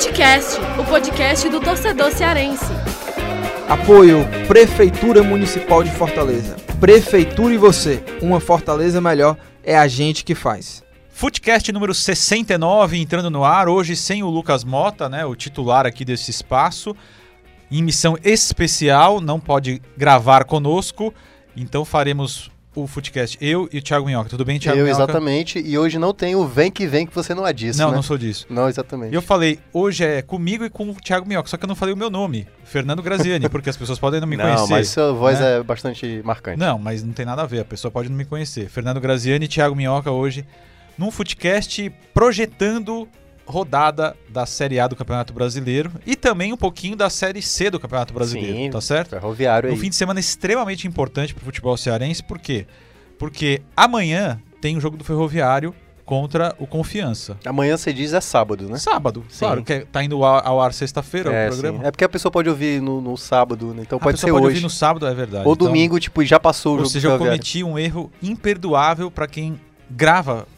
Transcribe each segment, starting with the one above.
Futecast, o podcast do torcedor cearense. Apoio Prefeitura Municipal de Fortaleza. Prefeitura e você, uma Fortaleza melhor é a gente que faz. Footcast número 69 entrando no ar, hoje sem o Lucas Mota, né, o titular aqui desse espaço, em missão especial, não pode gravar conosco, então faremos o Footcast, eu e o Thiago Minhoca. Tudo bem, Thiago Eu, Minhoca? exatamente. E hoje não tem o vem que vem que você não é disso, Não, né? não sou disso. Não, exatamente. E eu falei, hoje é comigo e com o Thiago Minhoca, só que eu não falei o meu nome, Fernando Graziani, porque as pessoas podem não me não, conhecer. mas sua voz né? é bastante marcante. Não, mas não tem nada a ver, a pessoa pode não me conhecer. Fernando Graziani e Thiago Minhoca hoje num Footcast projetando rodada da Série A do Campeonato Brasileiro e também um pouquinho da Série C do Campeonato Brasileiro, Sim, tá certo? Ferroviário Um aí. fim de semana extremamente importante pro futebol cearense, por quê? Porque amanhã tem o jogo do Ferroviário contra o Confiança. Amanhã você diz é sábado, né? Sábado, Sim. claro, que é- tá indo ao, ao ar sexta-feira é, o programa. sim. é porque a pessoa pode ouvir no, no sábado, né? Então a pode pessoa ser pode hoje. ouvir no sábado, é verdade. Ou Então- domingo, tipo, já passou o Ou jogo seja, do eu cometi um erro imperdoável para quem grava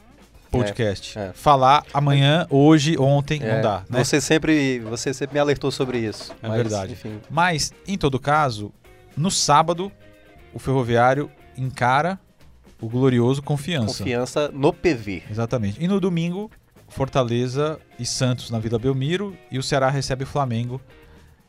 podcast. É, é. Falar amanhã, hoje, ontem, É, não dá, né? Você sempre, você sempre me alertou sobre isso. É mas, verdade. Enfim, Mas, em todo caso, no sábado, o Ferroviário encara o glorioso Confiança. confiança no PV. Exatamente. E no domingo, Fortaleza e Santos na Vila Belmiro e o Ceará recebe o Flamengo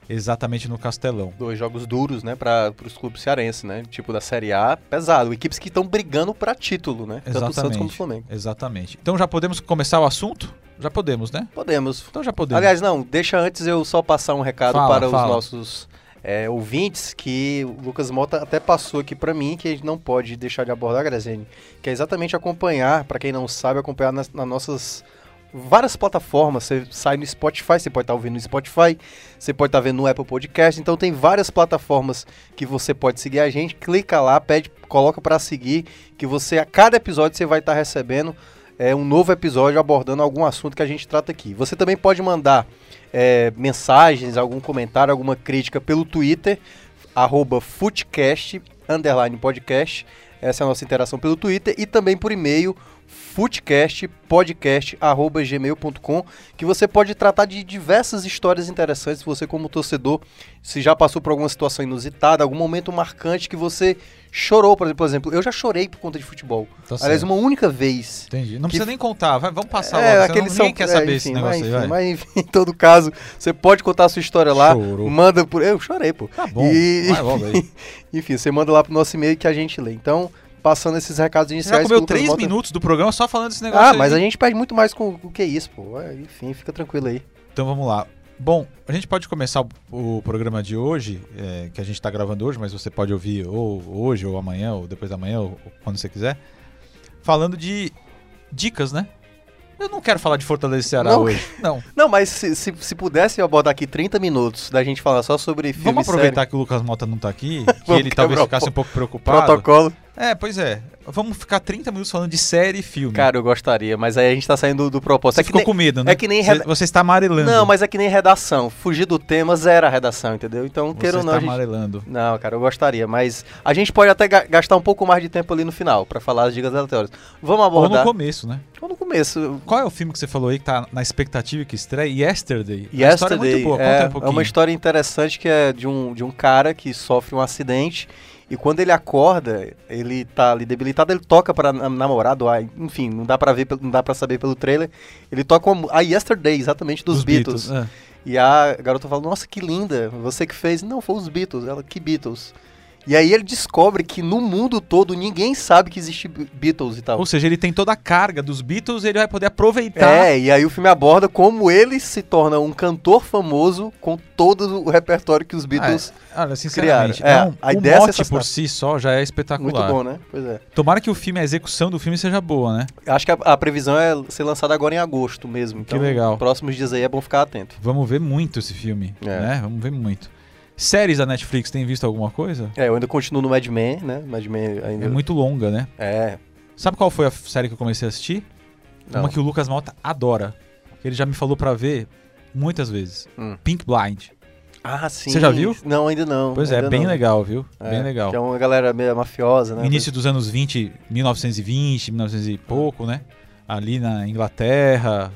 exatamente no Castelão. Dois jogos duros, né, para os clubes cearenses, né? Tipo da Série A, pesado. Equipes que estão brigando para título, né? Tanto o Santos como o Flamengo. Exatamente. Então já podemos começar o assunto? Já podemos, né? Podemos. Então já podemos. Aliás, não, deixa antes eu só passar um recado Fala, para fala. os nossos é, ouvintes, que o Lucas Mota até passou aqui para mim, que a gente não pode deixar de abordar, Graziani, que é exatamente acompanhar, para quem não sabe, acompanhar nas, nas nossas várias plataformas. Você sai no Spotify, você pode estar ouvindo no Spotify, você pode estar vendo no Apple Podcast, então tem várias plataformas que você pode seguir a gente, clica lá, pede, coloca para seguir, que você a cada episódio você vai estar recebendo é, um novo episódio abordando algum assunto que a gente trata aqui. Você também pode mandar é, mensagens, algum comentário, alguma crítica pelo Twitter, arroba Footcast, underline podcast. Essa é a nossa interação pelo Twitter e também por e-mail footcastpodcast.gmail.com que você pode tratar de diversas histórias interessantes, você como torcedor, se já passou por alguma situação inusitada, algum momento marcante que você chorou, por exemplo, eu já chorei por conta de futebol. Tá Aliás, certo. uma única vez. Entendi. Não que- precisa nem contar, vai, vamos passar É, logo. senão ninguém são, quer é, saber enfim, esse negócio mas, aí, enfim, mas enfim, em todo caso, você pode contar a sua história lá, Chorou. manda por, eu chorei, pô. Tá bom, E- vai logo aí. Enfim, você manda lá pro nosso e-mail que a gente lê. Então, passando esses recados Você iniciais já comeu três Mota- minutos do programa só falando desse negócio Ah, aí. mas a gente perde muito mais com o que isso, pô. É, Enfim, fica tranquilo aí. Então vamos lá. Bom, a gente pode começar o, o programa de hoje, é, que a gente está gravando hoje, mas você pode ouvir ou hoje, ou amanhã, ou depois da manhã, ou, ou quando você quiser, falando de dicas, né? Eu não quero falar de Fortaleza e Ceará Não. hoje. Não. Não, mas se, se, se pudesse eu abordar aqui 30 minutos da gente falar só sobre filme Vamos aproveitar que o Lucas Mota não tá aqui, que ele talvez ficasse um pouco preocupado. protocolo. É, pois é. Vamos ficar 30 minutos falando de série e filme. Cara, eu gostaria, mas aí a gente tá saindo do, do propósito. você É que ficou nem- com medo, né? é que nem Você, reda- você está amarelando. Não, mas é que nem redação. Fugir do tema, zero a redação, entendeu? Então, você queira ou está não, a gente... amarelando. Não, cara, eu gostaria, mas a gente pode até ga- gastar um pouco mais de tempo ali no final pra falar as dicas aleatórias. Vamos Ou no abordar. começo, né? Ou no começo. Qual é o filme que você falou aí que tá na expectativa que estreia? Yesterday. a história é Yesterday muito boa, conta é, um é pouquinho. uma história interessante que é de um, de um cara que sofre um acidente e quando ele acorda, ele tá ali debilitado, ele toca para namorado, ah, enfim, não dá para ver, não dá para saber pelo trailer. Ele toca a Yesterday, exatamente dos, Beatles. é. E a garota fala: "Nossa, que linda, você que fez?" Não, foi os Beatles. Ela: "Que Beatles?" E aí ele descobre que no mundo todo ninguém sabe que existe Be- Beatles e tal. Ou seja, ele tem toda a carga dos Beatles e ele vai poder aproveitar. É, e aí o filme aborda como ele se torna um cantor famoso com todo o repertório que os Beatles. Ah, olha, sinceramente, criaram. É, não, a o ideia é mote sensacional. por si só já é muito espetacular. bom, né? Pois é. Tomara que o filme, a execução do filme seja boa, né? Acho que a, a previsão é ser lançada agora em agosto mesmo. Então, legal. próximos dias aí é bom ficar atento. Vamos ver muito esse filme, É. né? Vamos ver muito. Séries da Netflix, tem visto alguma coisa? É, eu ainda continuo no Mad Men, né? Mad Men ainda. É muito longa, né? É. Sabe qual foi a série que eu comecei a assistir? Não. Uma que o Lucas Malta adora. Que ele já me falou pra ver muitas vezes. Hum. Pink Blind. Ah, sim. Você já viu? Não, ainda não. Pois é, ainda bem não. legal, viu? É, bem legal. Que é uma galera meio mafiosa, né? Início dos anos 20, 1920, 1900 e pouco, né? Ali na Inglaterra,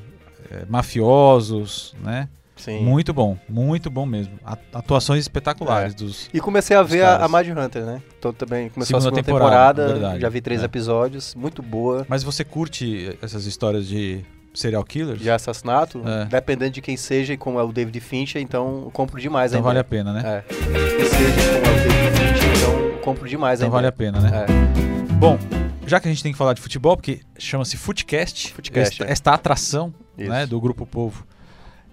eh, mafiosos, né? Sim. Muito bom, muito bom mesmo. A- Atuações espetaculares dos. E comecei a ver a, caras. a Mad Hunter, né? Então também começou Segunda a segunda temporada, temporada, já vi três É. episódios, muito boa. Mas você curte essas histórias de serial killers? De assassinato, É. dependendo de quem seja e como é o David Fincher, então eu compro demais Então ainda. vale a pena, né? É. Quem seja como é o David Fincher, então eu compro demais Então ainda. vale a pena, né? É. Bom, já que a gente tem que falar de futebol, porque chama-se Footcast, Footcast, esta, é. esta atração Isso. né, do Grupo Povo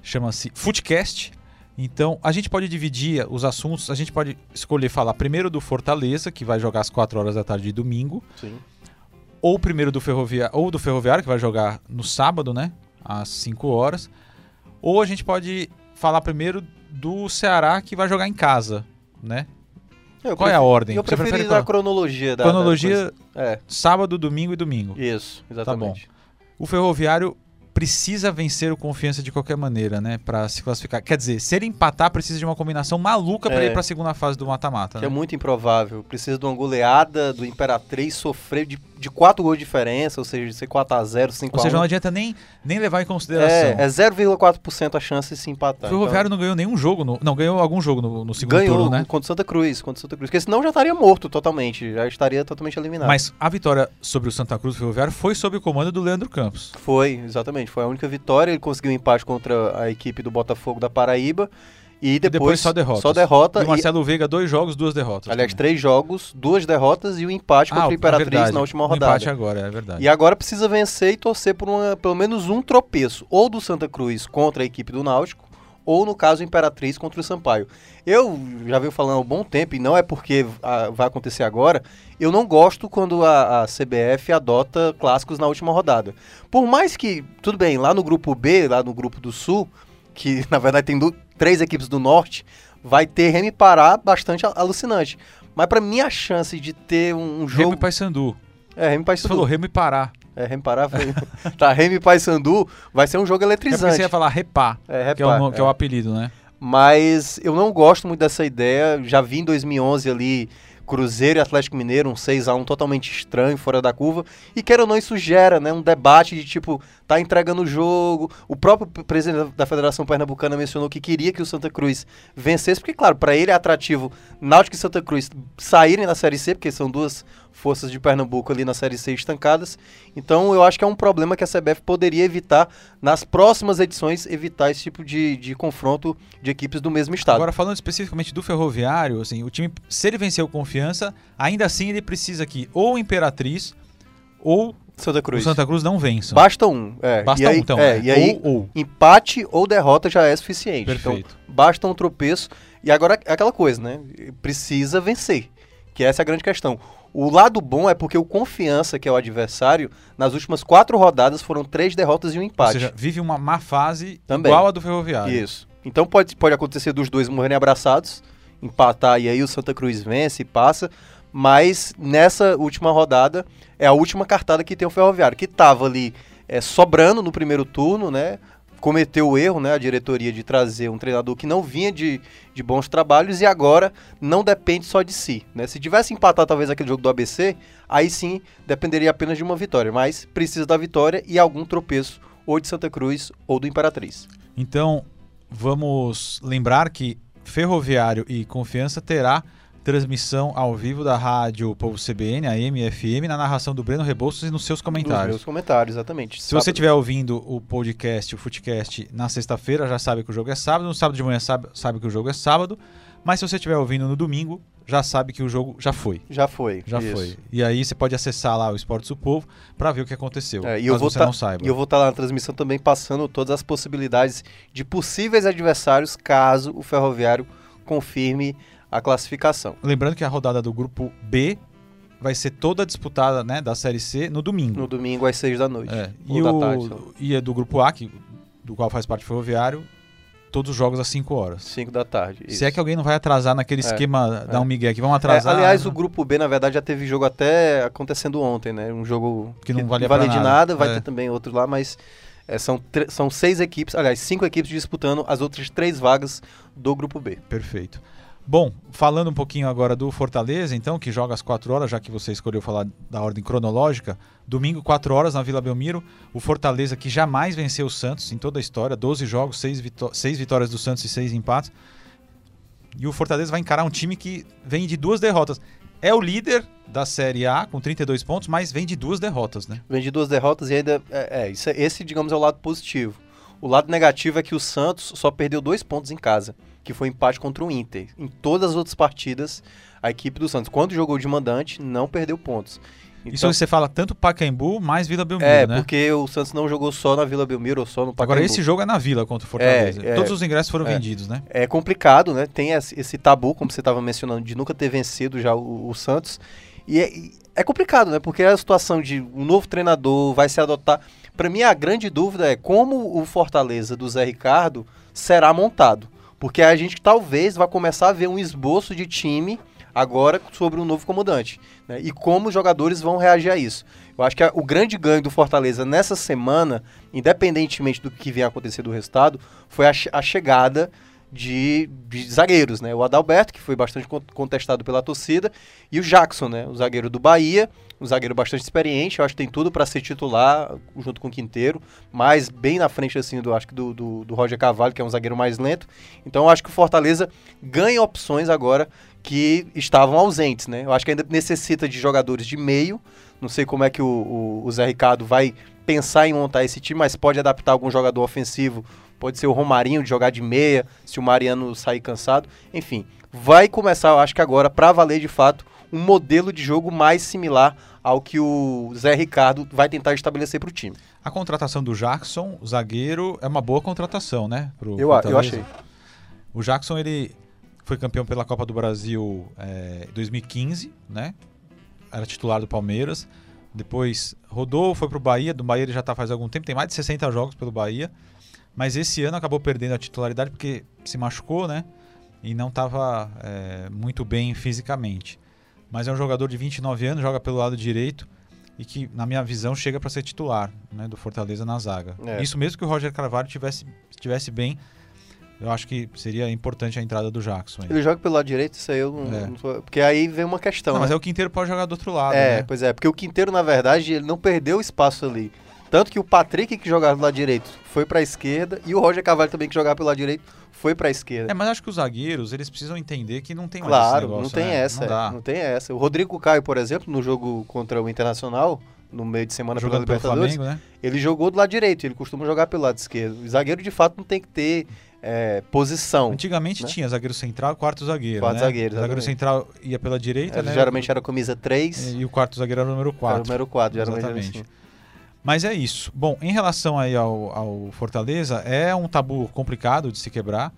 chama-se Footcast. Então, a gente pode dividir os assuntos, a gente pode escolher falar primeiro do Fortaleza, que vai jogar às 4 horas da tarde de domingo, Sim. ou primeiro do Ferroviário, ou do Ferroviário, que vai jogar no sábado, né, às 5 horas. Ou a gente pode falar primeiro do Ceará, que vai jogar em casa, né? Eu Qual é a prefiro- ordem? Eu preferi a cronologia da da Cronologia, coisa. É, sábado, domingo e domingo. isso, exatamente. O Ferroviário precisa vencer o Confiança de qualquer maneira, né, Pra se classificar. Quer dizer, se ele empatar, precisa de uma combinação maluca pra É. ir pra segunda fase do mata-mata, Que é né? muito improvável. Precisa de uma goleada do Imperatriz sofrer de, de 4 gols de diferença, ou seja, de ser 4x0, 5x1. Ou seja, não adianta nem, nem levar em consideração. É, é 0,4% a chance de se empatar. O Ferroviário não ganhou nenhum jogo, no- não, ganhou algum jogo no, no então, segundo ganhou turno, né? contra o Santa Cruz, contra o Santa Cruz. Porque senão já estaria morto totalmente, já estaria totalmente eliminado. Mas a vitória sobre o Santa Cruz do Ferroviário foi sob o comando do Leandro Campos. Foi, exatamente. Foi a única vitória. Ele conseguiu um empate contra a equipe do Botafogo da Paraíba. E depois, depois só derrotas. Só derrota. E o e- Marcelo Veiga, dois jogos, duas derrotas. aliás, também. três jogos, duas derrotas e o empate contra ah, o é Imperatriz verdade. na última O rodada. empate agora, é verdade. E agora precisa vencer e torcer por uma- pelo menos um tropeço, ou do Santa Cruz contra a equipe do Náutico, ou no caso Imperatriz contra o Sampaio. Eu já venho falando há um bom tempo, e não é porque ah, vai acontecer agora, eu não gosto quando a, a CBF adota clássicos na última rodada. Por mais que, tudo bem, lá no grupo B, lá no grupo do Sul, que na verdade tem du- três equipes do Norte, vai ter Remy Pará bastante alucinante. Mas pra mim a chance de ter um, um jogo... e Paysandu. É, Remy Você Paysandu. falou Remo e Pará. É, Remy Pará foi... tá, Remy Paysandu vai ser um jogo É eletrizante. você ia falar Repá, É, que, é o, repá, no- que é é. o apelido, né? Mas eu não gosto muito dessa ideia. Já vi em 2011 ali Cruzeiro e Atlético Mineiro, um 6x1 totalmente estranho, fora da curva. E queira ou não, isso gera né, um debate de tipo, tá entregando o jogo. O próprio presidente da Federação Pernambucana mencionou que queria que o Santa Cruz vencesse, porque, claro, para ele é atrativo Náutico e Santa Cruz saírem da Série C, porque são duas forças de Pernambuco ali na Série C estancadas. Então eu acho que é um problema que a CBF poderia evitar nas próximas edições, evitar esse tipo de, de confronto de equipes do mesmo estado. Agora, falando especificamente do Ferroviário, assim, o time, se ele vencer o Confiança, ainda assim ele precisa que ou o Imperatriz ou Santa o Cruz. Santa Cruz não vençam. Basta um. É. Basta aí, um, então. É, é. e aí, ou, ou. empate ou derrota já é suficiente. Perfeito. Então, basta um tropeço. E agora é aquela coisa, né? Precisa vencer. Que essa é a grande questão. O lado bom é porque o Confiança, que é o adversário, nas últimas quatro rodadas foram três derrotas e um Ou empate. seja, vive uma má fase Também. igual a do Ferroviário. Isso. Então pode, pode acontecer dos dois morrerem abraçados, empatar e aí o Santa Cruz vence e passa. Mas nessa última rodada é a última cartada que tem o Ferroviário, que estava ali é, sobrando no primeiro turno, né? Cometeu o erro, né? A diretoria de trazer um treinador que não vinha de, de bons trabalhos e agora não depende só de si. Né? Se tivesse empatado talvez aquele jogo do ABC, aí sim dependeria apenas de uma vitória. Mas precisa da vitória e algum tropeço ou de Santa Cruz ou do Imperatriz. Então, vamos lembrar que Ferroviário e Confiança terá transmissão ao vivo da rádio Povo CBN, a MFM, na narração do Breno Rebouças e nos seus Nos comentários. meus comentários, exatamente. Se você estiver ouvindo o podcast, o Footcast, na sexta-feira, já sabe que o jogo é sábado. No sábado de manhã sabe, sabe que o jogo é sábado. Mas se você estiver ouvindo no domingo, já sabe que o jogo já foi. Já foi. Já isso. foi. E aí você pode acessar lá o Esportes do Povo para ver o que aconteceu. É, e eu vou você tá- não saiba. E eu vou estar lá na transmissão também passando todas as possibilidades de possíveis adversários caso o Ferroviário confirme a classificação. Lembrando que a rodada do grupo B vai ser toda disputada né, da Série C no domingo. No domingo às seis da noite. É, E, da o, tarde, e é do grupo A, que, do qual faz parte o Ferroviário, todos os jogos às 5 horas. Cinco da tarde. Se é que alguém não vai atrasar naquele É, esquema, é. um migué aqui, vamos É, atrasar. aliás, o grupo B, na verdade, já teve jogo até acontecendo ontem, né? Um jogo Que não valia vale pra de nada. nada, vai É. ter também outros lá, mas é, são, são seis equipes, aliás, cinco equipes disputando as outras três vagas do grupo B. Perfeito. Bom, falando um pouquinho agora do Fortaleza, então, que joga às 4 horas, já que você escolheu falar da ordem cronológica. Domingo, 4 horas, na Vila Belmiro. O Fortaleza, que jamais venceu o Santos em toda a história: 12 jogos, 6, vitó vitórias do Santos e 6 empates. E o Fortaleza vai encarar um time que vem de duas derrotas. É o líder da Série A com 32 pontos, mas vem de duas derrotas, né? Vem de duas derrotas e ainda. É, é, é, esse, digamos, é o lado positivo. O lado negativo é que o Santos só perdeu dois pontos em casa, que foi empate contra o Inter. Em todas as outras partidas, a equipe do Santos, quando jogou de mandante, não perdeu pontos. Então, Isso você fala tanto Pacaembu mais Vila Belmiro, é, né? É, porque o Santos não jogou só na Vila Belmiro ou só no Pacaembu. Agora, esse jogo é na Vila contra o Fortaleza. É, é, Todos os ingressos foram é, vendidos, né? É complicado, né? Tem esse tabu, como você estava mencionando, de nunca ter vencido já o, o Santos. E é, é, complicado, né? Porque a situação de um novo treinador vai se adotar. Para mim, a grande dúvida é como o Fortaleza do Zé Ricardo será montado. Porque a gente talvez vai começar a ver um esboço de time agora sobre um novo comandante. Né? E como os jogadores vão reagir a isso. Eu acho que a, o grande ganho do Fortaleza nessa semana, independentemente do que venha acontecer do resultado, foi a, a chegada de, de, zagueiros, né? O Adalberto, que foi bastante contestado pela torcida, e o Jackson, né? O zagueiro do Bahia, um zagueiro bastante experiente, eu acho que tem tudo para ser titular junto com o Quinteiro, mas bem na frente assim do acho que do, do, do Roger Cavalho, que é um zagueiro mais lento. Então eu acho que o Fortaleza ganha opções agora que estavam ausentes, né? Eu acho que ainda necessita de jogadores de meio. Não sei como é que o, o, o Zé Ricardo vai pensar em montar esse time, mas pode adaptar algum jogador ofensivo pode ser o Romarinho de jogar de meia, se o Mariano sair cansado. Enfim, vai começar, eu acho que agora, para valer de fato, um modelo de jogo mais similar ao que o Zé Ricardo vai tentar estabelecer para o time. A contratação do Jackson, o zagueiro, é uma boa contratação, né? Pro eu, eu achei. O Jackson, ele foi campeão pela Copa do Brasil é, 2015, né? Era titular do Palmeiras. Depois rodou, foi para o Bahia. Do Bahia ele já está faz algum tempo, tem mais de 60 jogos pelo Bahia. Mas esse ano acabou perdendo a titularidade porque se machucou, né? E não estava é, muito bem fisicamente. Mas é um jogador de 29 anos, joga pelo lado direito e que, na minha visão, chega para ser titular né, do Fortaleza na zaga. É. Isso mesmo que o Roger Carvalho tivesse, tivesse bem, eu acho que seria importante a entrada do Jackson. Aí. Ele joga pelo lado direito, isso aí eu não, é. não tô, Porque aí vem uma questão. Não, né? Mas é o Quinteiro pode jogar do outro lado. É, né? pois é, porque o Quinteiro, na verdade, ele não perdeu espaço ali. Tanto que o Patrick, que jogava do lado direito, foi para a esquerda, e o Roger Cavalho também, que jogava pelo lado direito, foi para a esquerda. É, mas acho que os zagueiros, eles precisam entender que não tem mais claro, negócio, não tem né? essa, não, não, tem essa. O Rodrigo Caio, por exemplo, no jogo contra o Internacional, no meio de semana pela Libertadores, Flamengo, né? ele jogou do lado direito, ele costuma jogar pelo lado esquerdo. O zagueiro, de fato, não tem que ter é, posição. Antigamente né? tinha zagueiro central quarto zagueiro. Quarto né? zagueiro. O zagueiro central ia pela direita, né? Geralmente era camisa 3. E o quarto zagueiro era o número 4. Era o número 4, geralmente. Exatamente. Assim. Mas é isso. Bom, em relação aí ao, ao Fortaleza, é um tabu complicado de se quebrar.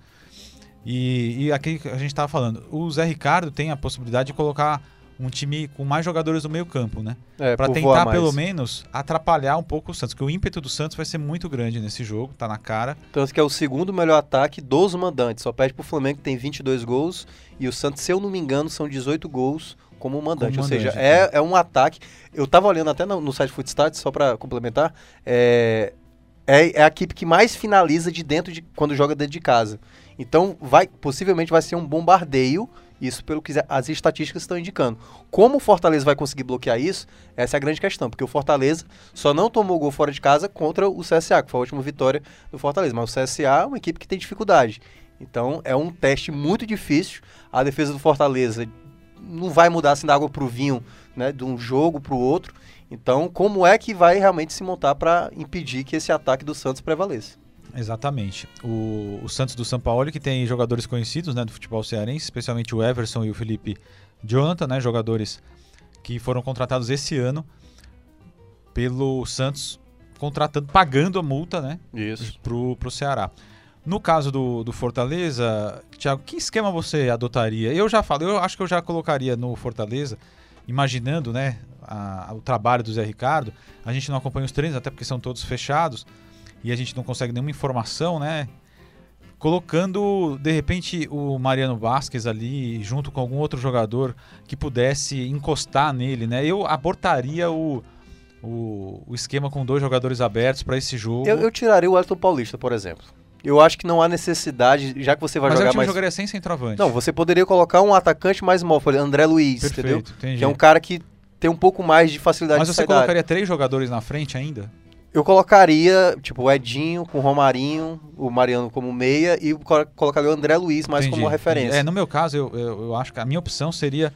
E, e aqui a gente estava falando, o Zé Ricardo tem a possibilidade de colocar um time com mais jogadores no meio campo, né? É, para tentar pelo menos atrapalhar um pouco o Santos, porque o ímpeto do Santos vai ser muito grande nesse jogo, tá na cara. Tanto que é o segundo melhor ataque dos mandantes, só perde pro Flamengo que tem 22 gols e o Santos, se eu não me engano, são 18 gols como mandante. Como ou seja, é, é um ataque. Eu estava olhando até no, no site Footstats, só para complementar. É, é, é, a equipe que mais finaliza de dentro de quando joga dentro de casa. Então, vai possivelmente vai ser um bombardeio. Isso pelo que as estatísticas estão indicando. Como o Fortaleza vai conseguir bloquear isso? Essa é a grande questão, porque o Fortaleza só não tomou gol fora de casa contra o CSA, que foi a última vitória do Fortaleza. Mas o CSA é uma equipe que tem dificuldade. Então é um teste muito difícil. A defesa do Fortaleza não vai mudar assim da água para o vinho, né, de um jogo para o outro. Então, como é que vai realmente se montar para impedir que esse ataque do Santos prevaleça? Exatamente. O, o, Santos do São Paulo, que tem jogadores conhecidos né, do futebol cearense, especialmente o Everson e o Felipe Jonathan, né, jogadores que foram contratados esse ano pelo Santos, contratando, pagando a multa né, Isso. pro, pro Ceará. No caso do, do Fortaleza, Thiago, que esquema você adotaria? Eu já falo, eu acho que eu já colocaria no Fortaleza, imaginando né, a, o trabalho do Zé Ricardo. A gente não acompanha os treinos, até porque são todos fechados e a gente não consegue nenhuma informação, né? Colocando, de repente, o Mariano Vasquez ali, junto com algum outro jogador que pudesse encostar nele, né? Eu abortaria o, o, o esquema com dois jogadores abertos para esse jogo. Eu, eu tiraria o Elton Paulista, por exemplo eu acho que não há necessidade, já que você vai Mas jogar mais. jogaria sem centroavante. Não, você poderia colocar um atacante mais móvel, André Luiz, entendeu? Perfeito, entendi. Que é um cara que tem um pouco mais de facilidade Mas de você da área. colocaria três jogadores na frente ainda? Eu colocaria, tipo, o Edinho com o Romarinho, o Mariano como meia e colo- colocaria o André Luiz mais Entendi, como referência. entendi. É, no meu caso, eu, eu, eu acho que a minha opção seria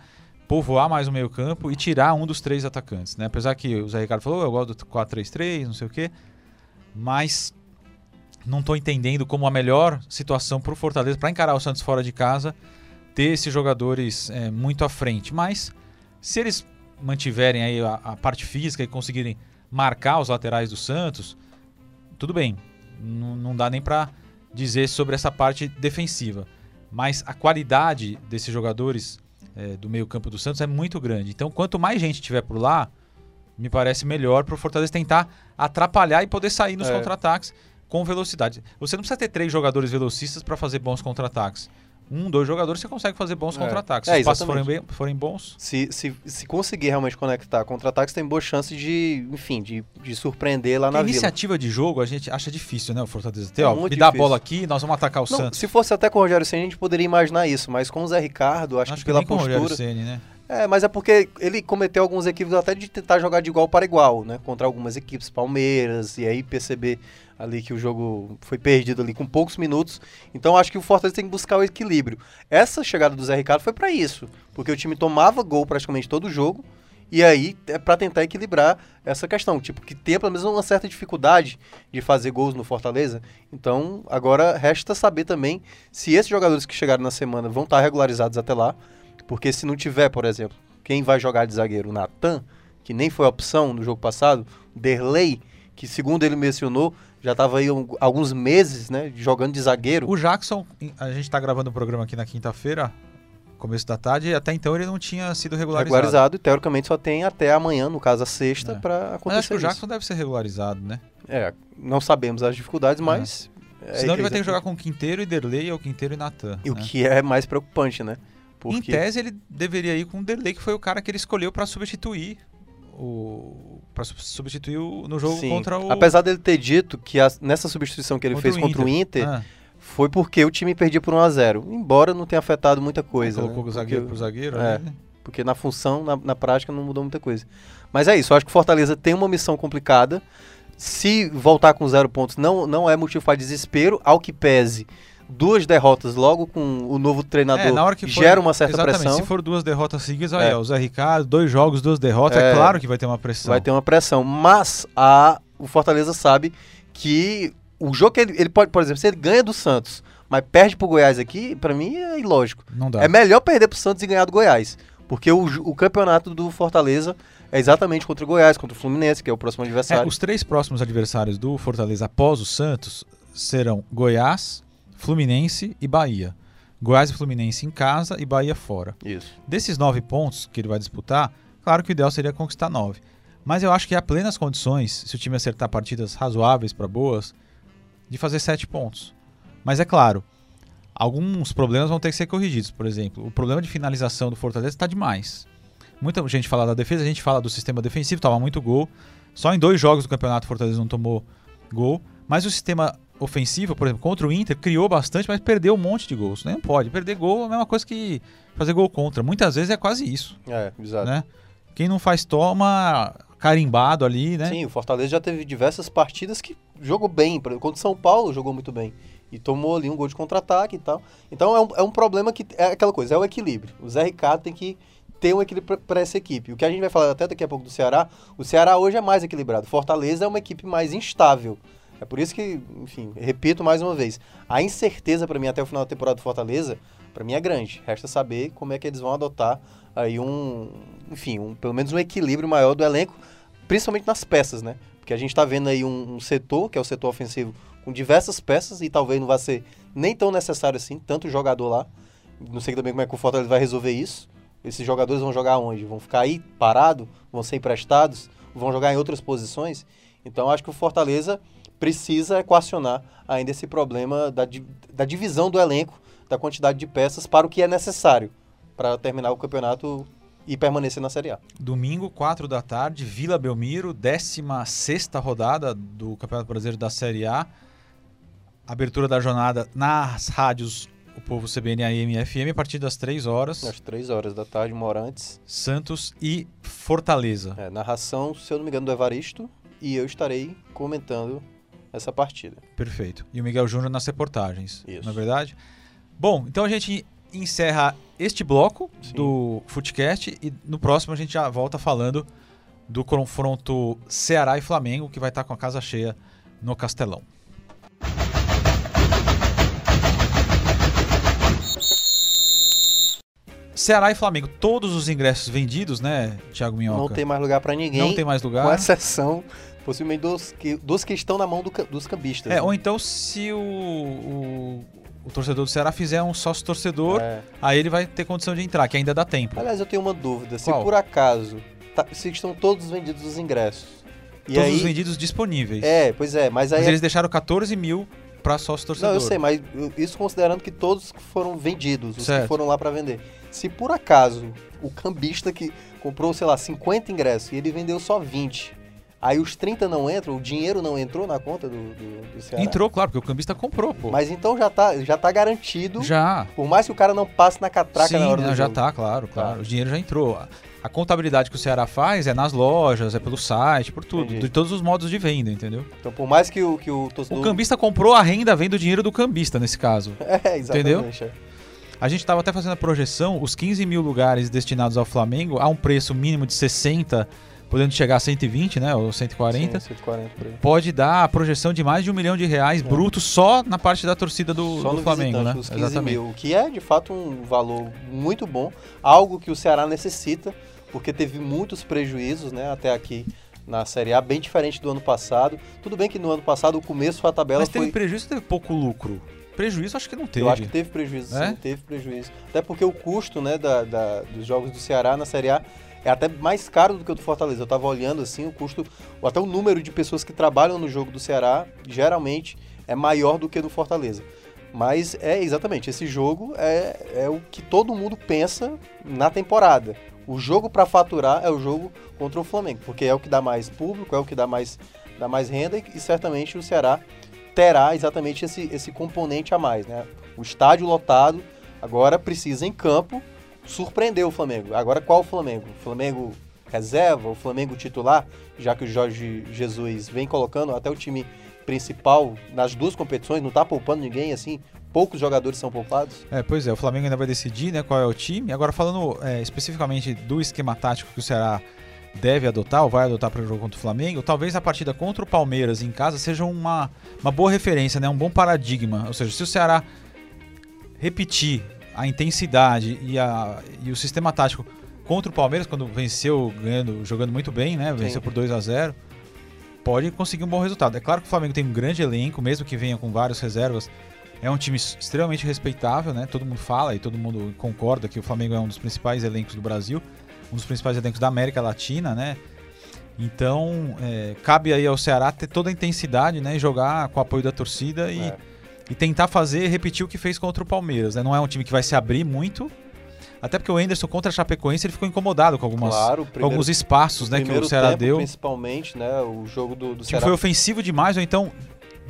povoar mais o meio campo e tirar um dos três atacantes, né? Apesar que o Zé Ricardo falou, eu gosto do 4-3-3, não sei o quê, mas não tô entendendo como a melhor situação pro Fortaleza, para encarar o Santos fora de casa, ter esses jogadores é, muito à frente. Mas se eles mantiverem aí a, a parte física e conseguirem marcar os laterais do Santos, tudo bem. Não, não dá nem para dizer sobre essa parte defensiva. Mas a qualidade desses jogadores é, do meio-campo do Santos é muito grande. Então, quanto mais gente tiver por lá, me parece melhor para o Fortaleza tentar atrapalhar e poder sair nos É. contra-ataques com velocidade. Você não precisa ter três jogadores velocistas para fazer bons contra-ataques. Um, dois jogadores você consegue fazer bons É. contra-ataques. É, Se os passos forem, bem- forem bons, Se, se, se conseguir realmente conectar contra-ataques, tem boa chance de, enfim, de, de surpreender lá a na vila. iniciativa de jogo a gente acha difícil, né? O Fortaleza ter, É ó, me dá a difícil. bola aqui, nós vamos atacar o Não, Santos. se fosse até com o Rogério Senna, a gente poderia imaginar isso, mas com o Zé Ricardo, acho, Acho que que pela nem com o Rogério postura. Ceni, né? É, mas é porque ele cometeu alguns equívocos até de tentar jogar de igual para igual, né? Contra algumas equipes, Palmeiras, e aí perceber ali que o jogo foi perdido ali com poucos minutos. Então acho que o Fortaleza tem que buscar o equilíbrio. Essa chegada do Zé Ricardo foi para isso, porque o time tomava gol praticamente todo jogo. E aí é para tentar equilibrar essa questão, tipo, que tem pelo menos uma certa dificuldade de fazer gols no Fortaleza. Então, agora resta saber também se esses jogadores que chegaram na semana vão estar regularizados até lá. Porque se não tiver, por exemplo, quem vai jogar de zagueiro? O Natan, que nem foi opção no jogo passado, Derlei, que segundo ele mencionou, já estava aí alguns meses, né, jogando de zagueiro. O Jackson, a gente tá gravando o programa aqui na quinta-feira, começo da tarde, e até então ele não tinha sido regularizado. regularizado e teoricamente só tem até amanhã, no caso a sexta, É. para acontecer acho que o isso. Jackson deve ser regularizado, né? É, não sabemos as dificuldades, mas... é Senão ele vai ter que jogar com Quinteiro e Derlei ou Quinteiro e Natan. E o né? que é mais preocupante, né? Em tese, ele deveria ir com o Derlei, que foi o cara que ele escolheu pra substituir o. para substituir o, no jogo Sim. contra o. Apesar dele ter dito que a- nessa substituição que ele Contra fez o contra o Inter, Ah, foi porque o time perdia por 1 a 0 embora não tenha afetado muita coisa. colocou né? o zagueiro Porque- pro zagueiro. é. né? Porque na função, na, na prática, não mudou muita coisa. Mas é isso, eu acho que o Fortaleza tem uma missão complicada. Se voltar com zero pontos, não, não é motivo para desespero, ao que pese. Duas derrotas logo com o novo treinador É, na hora que for- gera uma certa Exatamente, pressão. se for duas derrotas seguidas, aí, É. o Zé Ricardo, dois jogos, duas derrotas, é, É. claro que vai ter uma pressão. Vai ter uma pressão. Mas a, o Fortaleza sabe que o jogo que ele, ele pode, por exemplo, se ele ganha do Santos, mas perde pro Goiás aqui, pra mim é ilógico. Não dá. É melhor perder pro Santos e ganhar do Goiás. Porque o, o campeonato do Fortaleza é exatamente contra o Goiás, contra o Fluminense, que é o próximo É, adversário. os três próximos adversários do Fortaleza após o Santos serão Goiás, Fluminense e Bahia. Goiás e Fluminense em casa e Bahia fora. Isso. Desses nove pontos que ele vai disputar, claro que o ideal seria conquistar nove. Mas eu acho que há plenas condições, se o time acertar partidas razoáveis para boas, de fazer sete pontos. Mas é claro, alguns problemas vão ter que ser corrigidos. Por exemplo, o problema de finalização do Fortaleza está demais. Muita gente fala da defesa, a gente fala do sistema defensivo, toma muito gol. Só em dois jogos do campeonato o Fortaleza não tomou gol. Mas o sistema ofensivo, por exemplo, contra o Inter, criou bastante, mas perdeu um monte de gols. Não pode. Perder gol é a mesma coisa que fazer gol contra. Muitas vezes é quase isso, É, exato. né? Quem não faz toma carimbado ali, né? Sim, o Fortaleza já teve diversas partidas que jogou bem. Por exemplo, Contra o São Paulo jogou muito bem. E tomou ali um gol de contra-ataque e tal. Então é um, é um problema que é aquela coisa, é o equilíbrio. O Zé Ricardo tem que ter um equilíbrio para essa equipe. O que a gente vai falar até daqui a pouco do Ceará, o Ceará hoje é mais equilibrado. Fortaleza é uma equipe mais instável. É por isso que, enfim, repito mais uma vez, a incerteza para mim até o final da temporada do Fortaleza, para mim é grande. Resta saber como é que eles vão adotar aí um, enfim, um, pelo menos um equilíbrio maior do elenco, principalmente nas peças, né? Porque a gente tá vendo aí um, um setor, que é o setor ofensivo, com diversas peças e talvez não vá ser nem tão necessário assim, tanto jogador lá. Não sei também como é que o Fortaleza vai resolver isso. Esses jogadores vão jogar onde? Vão ficar aí parado? Vão ser emprestados? Vão jogar em outras posições? Então acho que o Fortaleza precisa equacionar ainda esse problema da, da divisão do elenco, da quantidade de peças para o que é necessário para terminar o campeonato e permanecer na Série A. Domingo, 4 da tarde, Vila Belmiro, 16 rodada do Campeonato Brasileiro da Série A. abertura da jornada nas rádios O Povo CBN AM e FM a partir das 3 horas. Às três horas da tarde, uma hora antes. Santos e Fortaleza. É, narração, se eu não me engano, do Evaristo. E eu estarei comentando essa partida. Perfeito. E o Miguel Júnior nas reportagens. Isso. Não é verdade? Bom, então a gente encerra este bloco Sim. do Footcast e no próximo a gente já volta falando do confronto Ceará e Flamengo, que vai estar com a casa cheia no Castelão. Ceará e Flamengo, todos os ingressos vendidos, né, Thiago Minhoca? Não tem mais lugar pra ninguém. Não tem mais lugar. Com exceção, possivelmente, dos que, dos que estão na mão do dos cambistas. É, né? ou então se o, o, o torcedor do Ceará fizer um sócio torcedor, É. aí ele vai ter condição de entrar, que ainda dá tempo. Aliás, eu tenho uma dúvida. Se Qual? por acaso tá- se estão todos vendidos os ingressos. E Todos aí, os vendidos disponíveis. É, pois é, mas aí. Mas eles deixaram 14 mil para sócio torcedor. Não, eu sei, mas isso considerando que todos foram vendidos, os Certo. que foram lá pra vender. Se por acaso o cambista que comprou, sei lá, 50 ingressos e ele vendeu só 20, aí os 30 não entram, o dinheiro não entrou na conta do, do, do Ceará. Entrou, claro, porque o cambista comprou, pô. Mas então já tá, já tá garantido, já. por mais que o cara não passe na catraca Sim, na hora do não, já jogo. tá, claro, claro. Tá. O dinheiro já entrou. A- contabilidade que o Ceará faz é nas lojas, é pelo site, por tudo. Entendi. De todos os modos de venda, entendeu? Então por mais que o, que o torcedor... O cambista comprou a renda, vem do dinheiro do cambista, nesse caso. É, exatamente. é. A gente estava até fazendo a projeção, os 15 mil lugares destinados ao Flamengo, a um preço mínimo de 60, podendo chegar a 120, né? Ou 140. Sim, 140 por aí. Pode dar a projeção de mais de um milhão de reais É. bruto só na parte da torcida do, do Flamengo, né? os 15 mil, o que é de fato um valor muito bom, algo que o Ceará necessita, porque teve muitos prejuízos né, até aqui na Série A, bem diferente do ano passado. Tudo bem que no ano passado o começo a tabela Mas teve foi... prejuízo, teve pouco lucro. Prejuízo acho que não teve. Eu acho que teve prejuízo, É? sim, teve prejuízo. Até porque o custo né, da, da- dos jogos do Ceará na Série A é até mais caro do que o do Fortaleza. Eu tava olhando assim, o custo, até o número de pessoas que trabalham no jogo do Ceará, geralmente é maior do que no Fortaleza. Mas é exatamente, esse jogo é, é o que todo mundo pensa na temporada. O jogo para faturar é o jogo contra o Flamengo, porque é o que dá mais público, é o que dá mais, dá mais renda e, e certamente o Ceará terá exatamente esse, esse componente a mais, né? O estádio lotado, agora precisa em campo surpreender o Flamengo. Agora qual o Flamengo? O Flamengo reserva, o Flamengo titular, já que o Jorge Jesus vem colocando até o time principal nas duas competições, não tá poupando ninguém assim, poucos jogadores são poupados. É, pois é, o Flamengo ainda vai decidir né, qual é o time. Agora, falando é, especificamente do esquema tático que o Ceará deve adotar, ou vai adotar para o jogo contra o Flamengo, talvez a partida contra o Palmeiras em casa seja uma, uma boa referência, né, um bom paradigma. Ou seja, se o Ceará repetir a intensidade e, a, e o sistema tático contra o Palmeiras, quando venceu ganhando, jogando muito bem, né, venceu Sim. por 2 a 0 pode conseguir um bom resultado. É claro que o Flamengo tem um grande elenco, mesmo que venha com várias reservas, é um time extremamente respeitável, né? Todo mundo fala e todo mundo concorda que o Flamengo é um dos principais elencos do Brasil, um dos principais elencos da América Latina, né? Então, é, cabe aí ao Ceará ter toda a intensidade, né? E jogar com o apoio da torcida e, É. e tentar fazer, repetir o que fez contra o Palmeiras, né? Não é um time que vai se abrir muito, até porque o Enderson contra a Chapecoense ele ficou incomodado com, algumas, claro, o com primeiro, alguns espaços, né? Que primeiro o Ceará tempo, deu. principalmente, né, o jogo do, do O time Ceará foi ofensivo demais, ou então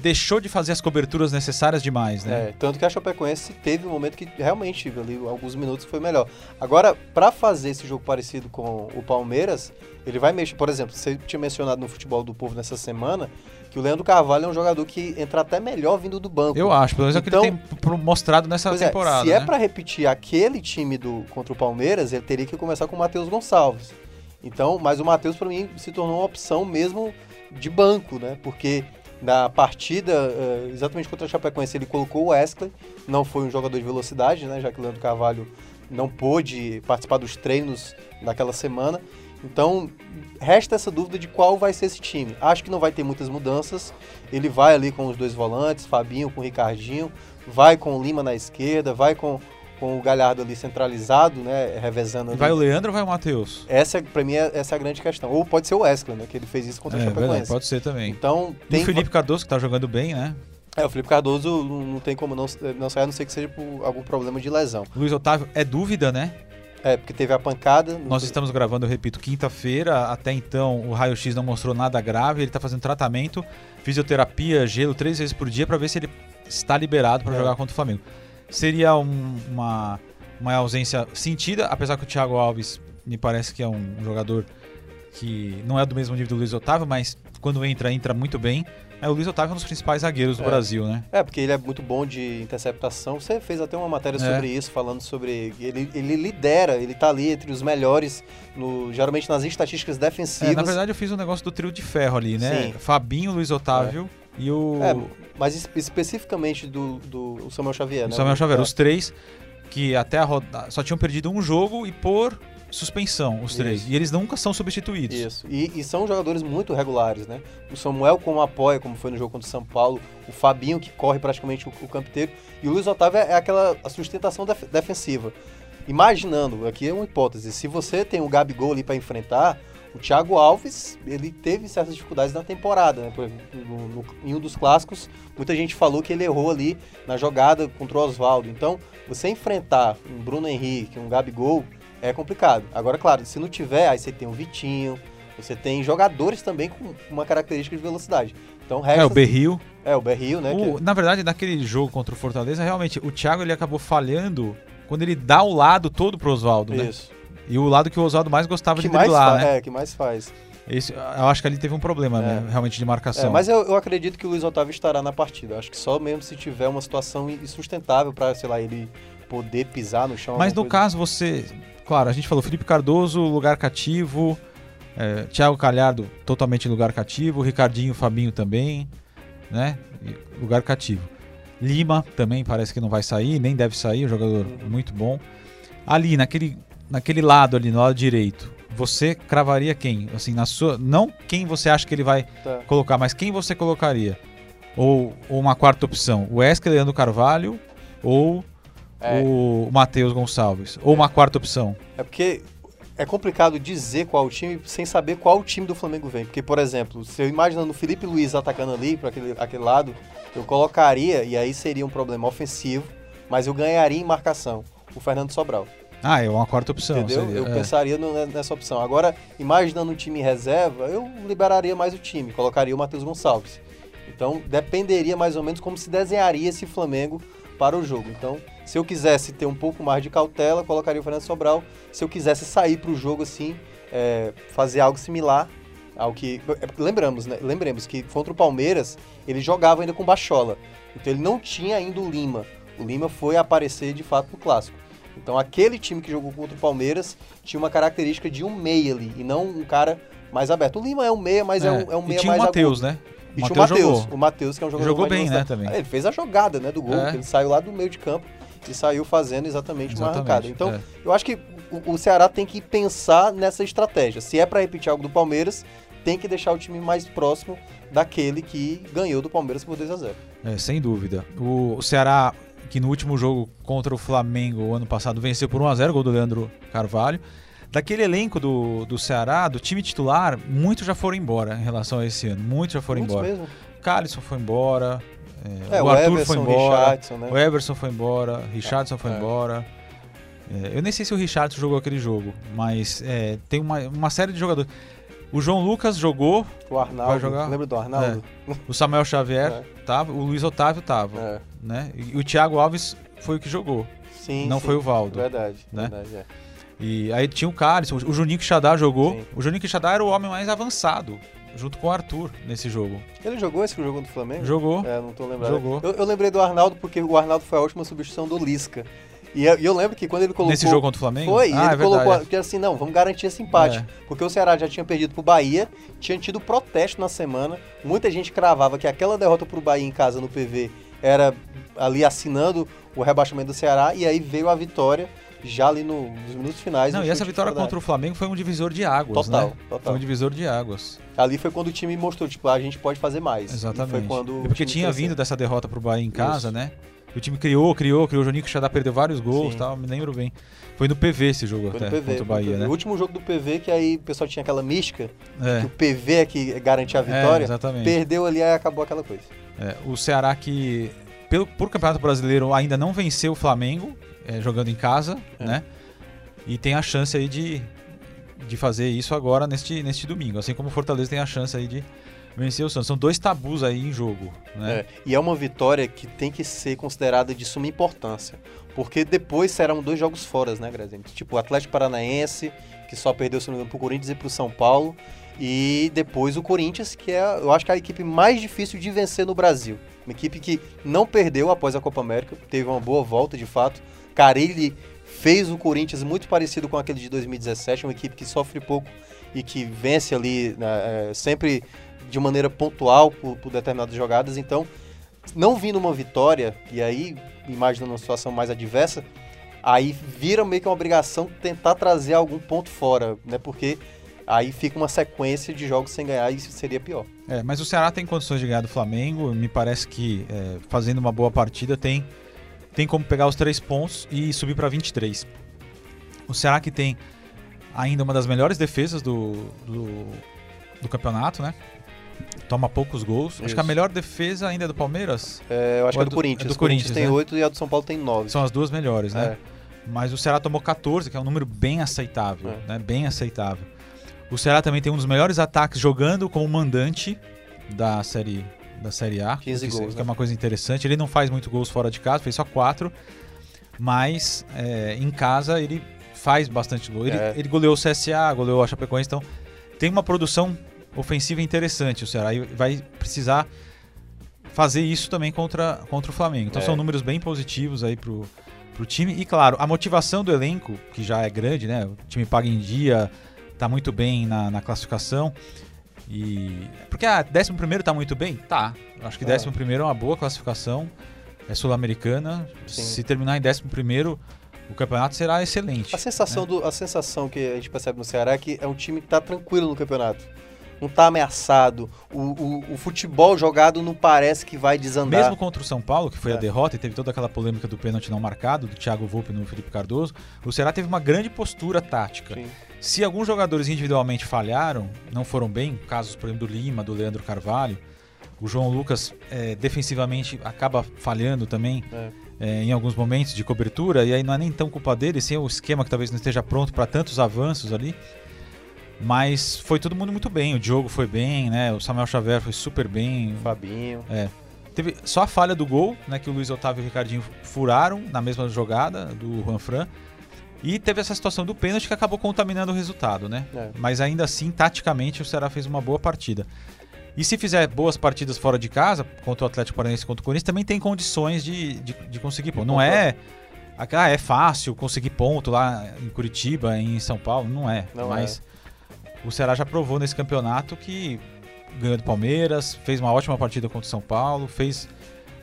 deixou de fazer as coberturas necessárias demais, né? É, tanto que a Chapecoense teve um momento que realmente, ali, alguns minutos foi melhor. Agora, pra fazer esse jogo parecido com o Palmeiras, ele vai mexer. Por exemplo, você tinha mencionado no Futebol do Povo nessa semana que o Leandro Carvalho é um jogador que entra até melhor vindo do banco. Eu acho, pelo menos é o que Então- ele tem pro- mostrado nessa é, temporada. se é né? pra repetir aquele time do contra o Palmeiras, ele teria que começar com o Matheus Gonçalves. Então, mas o Matheus pra mim se tornou uma opção mesmo de banco, né? Porque na partida, eh, exatamente contra a Chapecoense, ele colocou o Wesley, não foi um jogador de velocidade, né? Já que o Leandro Carvalho não pôde participar dos treinos daquela semana. Então, resta essa dúvida de qual vai ser esse time. Acho que não vai ter muitas mudanças. Ele vai ali com os dois volantes, Fabinho com o Ricardinho, vai com o Lima na esquerda, vai com, com o Galhardo ali centralizado, né, revezando ali. Vai o Leandro ou vai o Matheus? Essa, pra mim, é- essa é a grande questão. Ou pode ser o Wesley, né, que ele fez isso contra É, verdade, Chapecoense. pode ser também. Então, E tem... o Felipe Cardoso, que tá jogando bem, né? É, o Felipe Cardoso não não tem como não, não sair, a não ser que seja por algum problema de lesão. Luiz Otávio é dúvida, né? É, porque teve a pancada. Nós estamos gravando, eu repito, quinta-feira. Até então, o raio-x não mostrou nada grave. Ele tá fazendo tratamento, fisioterapia, gelo três vezes por dia para ver se ele está liberado para É. jogar contra o Flamengo. Seria um- uma, uma ausência sentida, apesar que o Thiago Alves me parece que é um jogador que não é do mesmo nível do Luiz Otávio, mas quando entra, entra muito bem. É, o Luiz Otávio é um dos principais zagueiros do É. Brasil, né? É, porque ele é muito bom de interceptação. Você fez até uma matéria É. sobre isso, falando sobre. Ele, ele lidera, ele tá ali entre os melhores, no, geralmente nas estatísticas defensivas. É, na verdade, eu fiz um negócio do trio de ferro ali, né? Sim. Fabinho, Luiz Otávio e o, É, mas es- especificamente do, do Samuel Xavier, o né? Samuel Xavier. É. Os três que até a roda... só tinham perdido um jogo e por suspensão, os três. Isso. E eles nunca são substituídos. Isso. E, e são jogadores muito regulares, né? O Samuel como apoia, como foi no jogo contra o São Paulo, o Fabinho que corre praticamente o, o campo inteiro, e o Luiz Otávio é aquela a sustentação def- defensiva. Imaginando, aqui é uma hipótese, se você tem o Gabigol ali para enfrentar, o Thiago Alves, ele teve certas dificuldades na temporada, né? Exemplo, no- no- em um dos clássicos, muita gente falou que ele errou ali na jogada contra o Oswaldo. Então, você enfrentar um Bruno Henrique, um Gabigol, é complicado. Agora, claro, se não tiver, aí você tem o Vitinho, você tem jogadores também com uma característica de velocidade. Então, resta... É, o Berril. É, o Berril, né? O- que- Na verdade, naquele jogo contra o Fortaleza, realmente, o Thiago ele acabou falhando quando ele dá o lado todo pro Oswaldo, né? Isso. E o lado que o Oswaldo mais gostava Que de driblar, né? é, que mais faz. Esse, eu acho que ali teve um problema, né? Realmente, de É, marcação. mas eu, eu acredito que o Luiz Otávio estará na partida. Acho que só mesmo se tiver uma situação insustentável para, sei lá, ele poder pisar no chão. Mas no coisa. caso, você. Claro, a gente falou Felipe Cardoso, lugar cativo. É, Thiago Calhardo, totalmente lugar cativo. Ricardinho, Fabinho também. Né? Lugar cativo. Lima também parece que não vai sair, nem deve sair, um jogador Uhum. muito bom. Ali, naquele, naquele lado ali, no lado direito, você cravaria quem? Assim, na sua. Não quem você acha que ele vai Tá. colocar, mas quem você colocaria? Ou, ou uma quarta opção? O Wesley Leandro Carvalho ou É. o Matheus Gonçalves? Ou uma quarta opção? É porque é complicado dizer qual time sem saber qual time do Flamengo vem. Porque, por exemplo, se eu imaginando o Felipe Luiz atacando ali para aquele, aquele lado, eu colocaria, e aí seria um problema ofensivo, mas eu ganharia em marcação. O Fernando Sobral. Ah, é uma quarta opção. entendeu? seria, eu é. pensaria no- nessa opção. Agora, imaginando um time em reserva, eu liberaria mais o time, colocaria o Matheus Gonçalves. Então, dependeria mais ou menos como se desenharia esse Flamengo para o jogo. Então, se eu quisesse ter um pouco mais de cautela, colocaria o Fernando Sobral. Se eu quisesse sair para o jogo assim, é, fazer algo similar ao que. é, Lembramos, né? Lembremos que contra o Palmeiras, ele jogava ainda com Bachola. Então, ele não tinha ainda o Lima. O Lima foi aparecer de fato no clássico. Então, aquele time que jogou contra o Palmeiras tinha uma característica de um meia ali, e não um cara mais aberto. O Lima é um meia, mas é, um, é um e meia tinha mais o Matheus, né? E tinha o Matheus o Matheus, que é um jogador Jogou bem, né, também. Ele fez a jogada, né, do gol, É. ele saiu lá do meio de campo e saiu fazendo exatamente, uma Exatamente, arrancada. Então, é. eu acho que o, o Ceará tem que pensar nessa estratégia. Se é para repetir algo do Palmeiras, tem que deixar o time mais próximo daquele que ganhou do Palmeiras por 2 a 0 É, sem dúvida. O, o Ceará, que no último jogo contra o Flamengo o ano passado venceu por 1x0, gol do Leandro Carvalho. Daquele elenco do, do Ceará, do time titular, muitos já foram embora em relação a esse ano. Muitos já foram Muitos embora. mesmo. Calisson foi embora. É, É, o, o, Arthur Everson, foi embora. Richardson, né? O Everson foi embora. Richardson foi É. embora. É, eu nem sei se o Richardson jogou aquele jogo, mas é, tem uma, uma série de jogadores. O João Lucas jogou, O Arnaldo. Vai jogar? Lembra do Arnaldo? o Samuel Xavier É. tava, o Luiz Otávio tava, É. né? E o Thiago Alves foi o que jogou. Sim, Não sim. foi o Valdo, Verdade, né? verdade, é. E aí tinha o Cálice, o Juninho Quixadá jogou. Sim. O Juninho Quixadá era o homem mais avançado, junto com o Arthur, nesse jogo. Ele jogou esse jogo do Flamengo? Jogou. É, não tô lembrado. Jogou. Eu, eu lembrei do Arnaldo porque o Arnaldo foi a última substituição do Lisca. E eu, eu lembro que quando ele colocou. Nesse jogo contra o Flamengo? Foi, ah, ele é colocou. Porque assim, não, vamos garantir esse empate. É. Porque o Ceará já tinha perdido pro Bahia, tinha tido protesto na semana. Muita gente cravava que aquela derrota pro Bahia em casa no PV era ali assinando o rebaixamento do Ceará. E aí veio a vitória já ali no- nos minutos finais. Não, e essa vitória contra o Flamengo foi um divisor de águas, Total, né? total. Foi um divisor de águas. Ali foi quando o time mostrou, tipo, a gente pode fazer mais. Exatamente. E foi quando E o porque tinha cresceu. vindo dessa derrota pro Bahia em casa, Isso. né? E o time criou, criou, criou. O Juninho Quixadá perdeu vários gols e Sim. tal, me lembro bem. Foi no PV esse jogo Foi no até, PV. contra o Bahia, né? O último jogo do PV, que aí o pessoal tinha aquela mística, que É, o PV é que garantia a é, vitória. exatamente. perdeu ali e acabou aquela coisa. É, o Ceará que, pelo, por Campeonato Brasileiro, ainda não venceu o Flamengo, é, jogando em casa, É. né? E tem a chance aí de, de fazer isso agora neste, neste domingo. Assim como o Fortaleza tem a chance aí de vencer o Santos. São dois tabus aí em jogo, né? É, e é uma vitória que tem que ser considerada de suma importância. Porque depois serão dois jogos fora, né, Graziani? Tipo o Atlético Paranaense, que só perdeu, se não me engano, pro Corinthians e pro São Paulo. E depois o Corinthians, que é, eu acho que é a equipe mais difícil de vencer no Brasil. Uma equipe que não perdeu após a Copa América, teve uma boa volta de fato. Carilli fez o Corinthians muito parecido com aquele de 2017, uma equipe que sofre pouco e que vence ali né, é, sempre de maneira pontual por, por determinadas jogadas. Então, não vindo uma vitória, e aí, imaginando uma situação mais adversa, aí vira meio que uma obrigação tentar trazer algum ponto fora, né? Porque aí fica uma sequência de jogos sem ganhar e isso seria pior. É, mas o Ceará tem condições de ganhar do Flamengo. Me parece que é, fazendo uma boa partida tem, tem como pegar os três pontos e subir para 23. O Ceará que tem ainda uma das melhores defesas do, do, do campeonato, né? Toma poucos gols. Isso. Acho que a melhor defesa ainda é do Palmeiras. É, eu acho que é, é do, Corinthians. É do Corinthians, tem né? 8 e a do São Paulo tem 9. São as duas melhores, né? É. Mas o Ceará tomou 14, que é um número bem aceitável, é. né? Bem aceitável. O Ceará também tem um dos melhores ataques jogando como mandante da série da série A, 15 que, gols, que é né? uma coisa interessante. Ele não faz muito gols fora de casa, fez só 4, mas é, em casa ele faz bastante gol. Ele, é. ele goleou o CSA, goleou a Chapecoense, então tem uma produção ofensiva interessante o Ceará. E vai precisar fazer isso também contra, contra o Flamengo. Então é. são números bem positivos aí pro, pro time. E claro, a motivação do elenco, que já é grande, né? O time paga em dia, tá muito bem na, na classificação. E. Porque a ah, 11 primeiro tá muito bem? Tá. Acho que 11 é. é uma boa classificação. É sul-americana. Se terminar em 11 primeiro, o campeonato será excelente. A sensação, né? do, a sensação que a gente percebe no Ceará é que é um time que tá tranquilo no campeonato. Não tá ameaçado. O, o, o futebol jogado não parece que vai desandar. Mesmo contra o São Paulo, que foi é. a derrota e teve toda aquela polêmica do pênalti não marcado, do Thiago Volpe no Felipe Cardoso, o Ceará teve uma grande postura tática. Sim. Se alguns jogadores individualmente falharam, não foram bem, casos, por exemplo, do Lima, do Leandro Carvalho, o João Lucas é, defensivamente acaba falhando também é. É, em alguns momentos de cobertura, e aí não é nem tão culpa dele, sim é o esquema que talvez não esteja pronto para tantos avanços ali. Mas foi todo mundo muito bem. O Diogo foi bem, né? O Samuel Xavier foi super bem. Fabinho. É. Teve só a falha do gol, né? Que o Luiz Otávio e o Ricardinho furaram na mesma jogada do Juan Fran. E teve essa situação do pênalti que acabou contaminando o resultado, né? É. Mas ainda assim, taticamente, o Ceará fez uma boa partida. E se fizer boas partidas fora de casa, contra o Atlético Paranaense e contra o Corinthians, também tem condições de, de, de conseguir ponto. Não é. Ah, é fácil conseguir ponto lá em Curitiba, em São Paulo. Não é. Não mas é. O Ceará já provou nesse campeonato que ganhou do Palmeiras, fez uma ótima partida contra o São Paulo, fez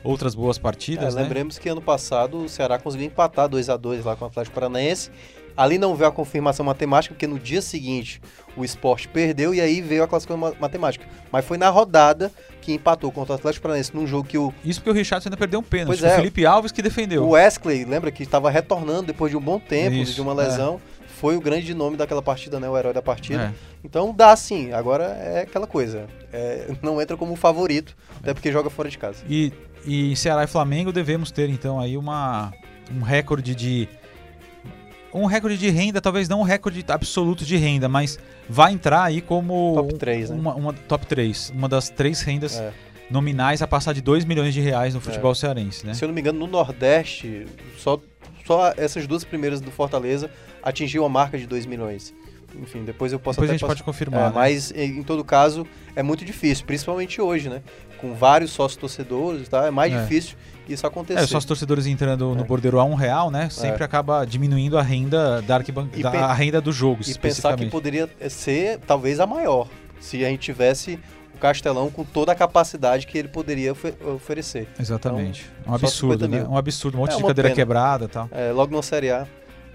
outras boas partidas. É, né? Lembremos que ano passado o Ceará conseguiu empatar 2 a 2 lá com o Atlético Paranaense. Ali não veio a confirmação matemática, porque no dia seguinte o esporte perdeu e aí veio a classificação matemática. Mas foi na rodada que empatou contra o Atlético Paranaense num jogo que o. Isso porque o Richardson ainda perdeu um pênalti. Pois é, o Felipe Alves que defendeu. O Wesley, lembra que estava retornando depois de um bom tempo, Isso, de uma lesão. É. Foi o grande nome daquela partida, né? O herói da partida. É. Então dá sim. Agora é aquela coisa. É, não entra como favorito, até porque joga fora de casa. E, e Ceará e Flamengo devemos ter então aí uma, um recorde de um recorde de renda, talvez não um recorde absoluto de renda, mas vai entrar aí como top 3, uma, né? uma top 3, uma das três rendas é. nominais a passar de 2 milhões de reais no futebol é. cearense, né? Se eu não me engano, no Nordeste, só, só essas duas primeiras do Fortaleza atingiu a marca de 2 milhões. Enfim, depois eu posso depois a gente pode confirmar. É, né? Mas em todo caso é muito difícil, principalmente hoje, né? Com vários sócios torcedores, tá? É mais é. difícil isso acontecer. É, só os torcedores entrando no é. bordeiro a um real, né? Sempre é. acaba diminuindo a renda da, arquibancada, a renda do jogo. E pensar que poderia ser talvez a maior, se a gente tivesse o Castelão com toda a capacidade que ele poderia oferecer. Exatamente. Então, um absurdo, né? Um absurdo. Um monte é, de cadeira pena. quebrada e tal. É, logo na Série A.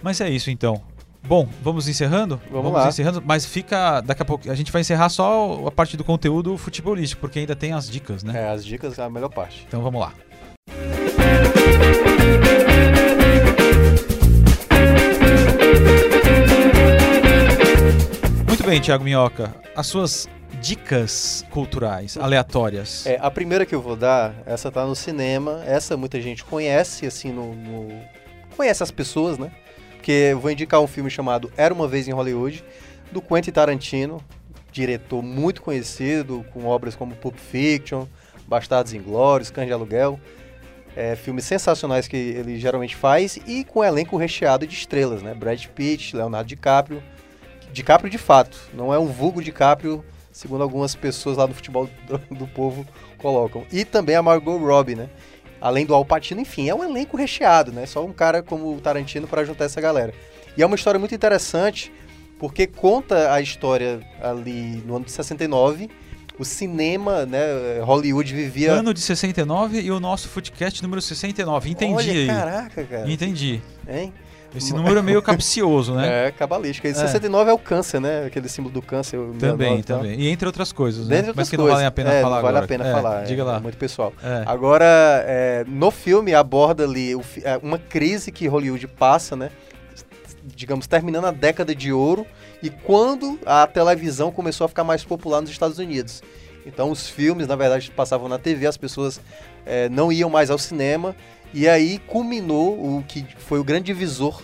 Mas é isso então. Bom, vamos encerrando? Vamos, vamos lá. encerrando, mas fica daqui a pouco. A gente vai encerrar só a parte do conteúdo futebolístico, porque ainda tem as dicas, né? É, as dicas é a melhor parte. Então vamos lá. Muito bem, Thiago Minhoca. As suas dicas culturais aleatórias. É, a primeira que eu vou dar, essa tá no cinema. Essa muita gente conhece, assim, no, no... conhece as pessoas, né? Porque eu vou indicar um filme chamado Era uma vez em Hollywood, do Quentin Tarantino. diretor muito conhecido, com obras como Pulp Fiction, Bastardos Inglórios, Cães de Aluguel. É, filmes sensacionais que ele geralmente faz e com um elenco recheado de estrelas, né? Brad Pitt, Leonardo DiCaprio. DiCaprio de fato, não é um vulgo DiCaprio, segundo algumas pessoas lá do futebol do, do povo colocam. E também a Margot Robbie, né? Além do Al Pacino, enfim, é um elenco recheado, né? Só um cara como o Tarantino para juntar essa galera. E é uma história muito interessante, porque conta a história ali no ano de 69. O cinema, né? Hollywood vivia. Ano de 69 e o nosso Footcast número 69. Entendi Olha, aí. Caraca, cara. Entendi. Hein? Esse número é meio capcioso, né? É, cabalístico. E 69 é. o câncer, né? Aquele símbolo do câncer. Também, 69 e tal. também. E entre outras coisas, né? Dentre outras Mas que não coisas. valem a pena É, falar não vale agora. a pena É, falar. Diga é, lá. muito pessoal. É. Agora, é, no filme aborda ali é, uma crise que Hollywood passa, né? Digamos, terminando a década de ouro e quando a televisão começou a ficar mais popular nos Estados Unidos. Então, os filmes, na verdade, passavam na TV, as pessoas é, não iam mais ao cinema. E aí culminou o que foi o grande divisor,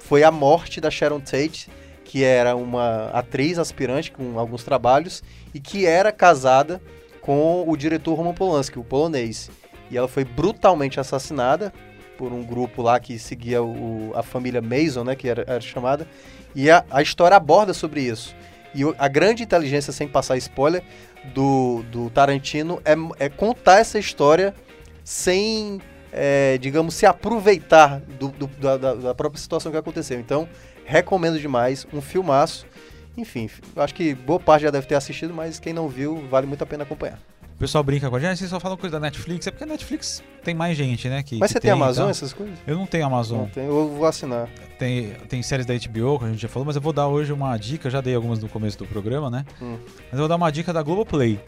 foi a morte da Sharon Tate, que era uma atriz aspirante com alguns trabalhos e que era casada com o diretor Roman Polanski, o polonês. E ela foi brutalmente assassinada por um grupo lá que seguia o- a família Mason, né, que era, era chamada. E a, a história aborda sobre isso. E a grande inteligência, sem passar spoiler, do, do Tarantino é, é contar essa história sem, é, digamos, se aproveitar do- do- da, da- própria situação que aconteceu. Então, recomendo demais, um filmaço. Enfim, acho que boa parte já deve ter assistido, mas quem não viu, vale muito a pena acompanhar. O pessoal brinca com a gente, vocês só falam coisa da Netflix. É porque a Netflix tem mais gente, né? Que, Mas que você tem, Amazon, então. essas coisas? Eu não tenho Amazon. Não tem, eu vou assinar. Tem, tem séries da HBO, que a gente já falou, mas eu vou dar hoje uma dica. Já dei algumas no começo do programa, né? Hum. Mas eu vou dar uma dica da Globoplay.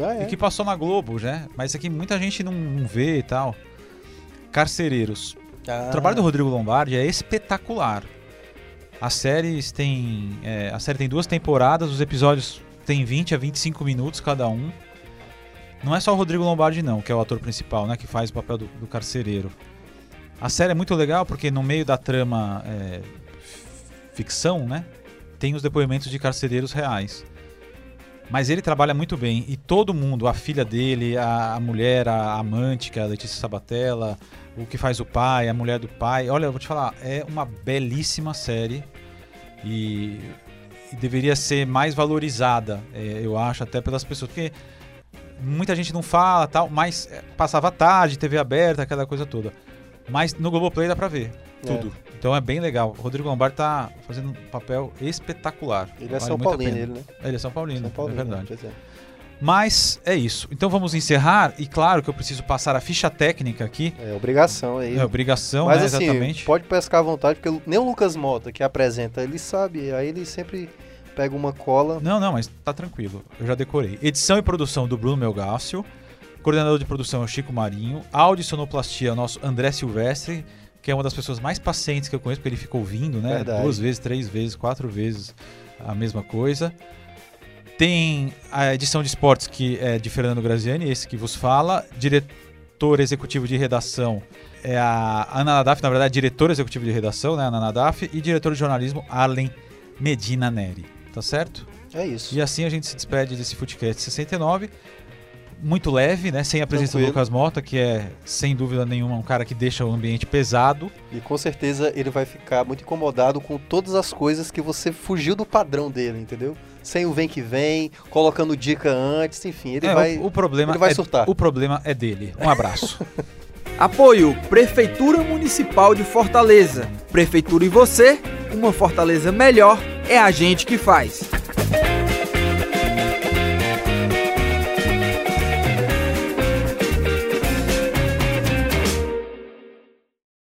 Ah, E é. que passou na Globo, né? Mas isso aqui muita gente não, não vê e tal. Carcereiros. Ah, O trabalho do Rodrigo Lombardi é espetacular. As séries têm. é, a série tem duas temporadas, os episódios têm 20 a 25 minutos cada um. Não é só o Rodrigo Lombardi, não, que é o ator principal, né? Que faz o papel do, do carcereiro. A série é muito legal porque no meio da trama é, ficção, né? Tem os depoimentos de carcereiros reais. Mas ele trabalha muito bem. E todo mundo, a filha dele, a, a mulher, a amante, que é a Letícia Sabatella, o que faz o pai, a mulher do pai. Olha, eu vou te falar, é uma belíssima série e, e deveria ser mais valorizada, é, eu acho, até pelas pessoas, porque muita gente não fala tal, mas é, passava tarde, TV aberta, aquela coisa toda. Mas no Globoplay dá pra ver tudo. Então é bem legal. O Rodrigo Lombardi tá fazendo um papel espetacular. Ele é Vale São Paulino, ele, né? Ele é São Paulino, São Paulino, é verdade. é. Mas é isso. Então vamos encerrar. E claro que eu preciso passar a ficha técnica aqui. É obrigação aí. É obrigação, Mas né? assim, Exatamente. pode pescar à vontade, porque nem o Lucas Mota, que apresenta, ele sabe, aí ele sempre pega uma cola. Não, não, mas tá tranquilo. Eu já decorei. Edição e produção do Bruno Melgácio. Coordenador de produção é o Chico Marinho. Áudio e sonoplastia é o nosso André Silvestre, que é uma das pessoas mais pacientes que eu conheço, porque ele fica ouvindo, né? Verdade. Duas vezes, três vezes, quatro vezes a mesma coisa. Tem a edição de esportes que é de Fernando Graziani, esse que vos fala. Diretor executivo de redação é a Ana Nadaf, na verdade, diretora executiva de redação, né? Ana Nadaf. E diretor de jornalismo, Arlen Medina Neri. Tá certo? É isso. E assim a gente se despede desse Footcast 69. Muito leve, né? Sem a presença Tranquilo. do Lucas Mota, que é, sem dúvida nenhuma, um cara que deixa o ambiente pesado. E com certeza ele vai ficar muito incomodado com todas as coisas que você fugiu do padrão dele, entendeu? Sem o vem que vem, colocando dica antes, enfim, ele É, vai. o, o problema ele vai é, surtar. O problema é dele. Um abraço. Apoio Prefeitura Municipal de Fortaleza. Prefeitura e você, uma Fortaleza melhor é a gente que faz.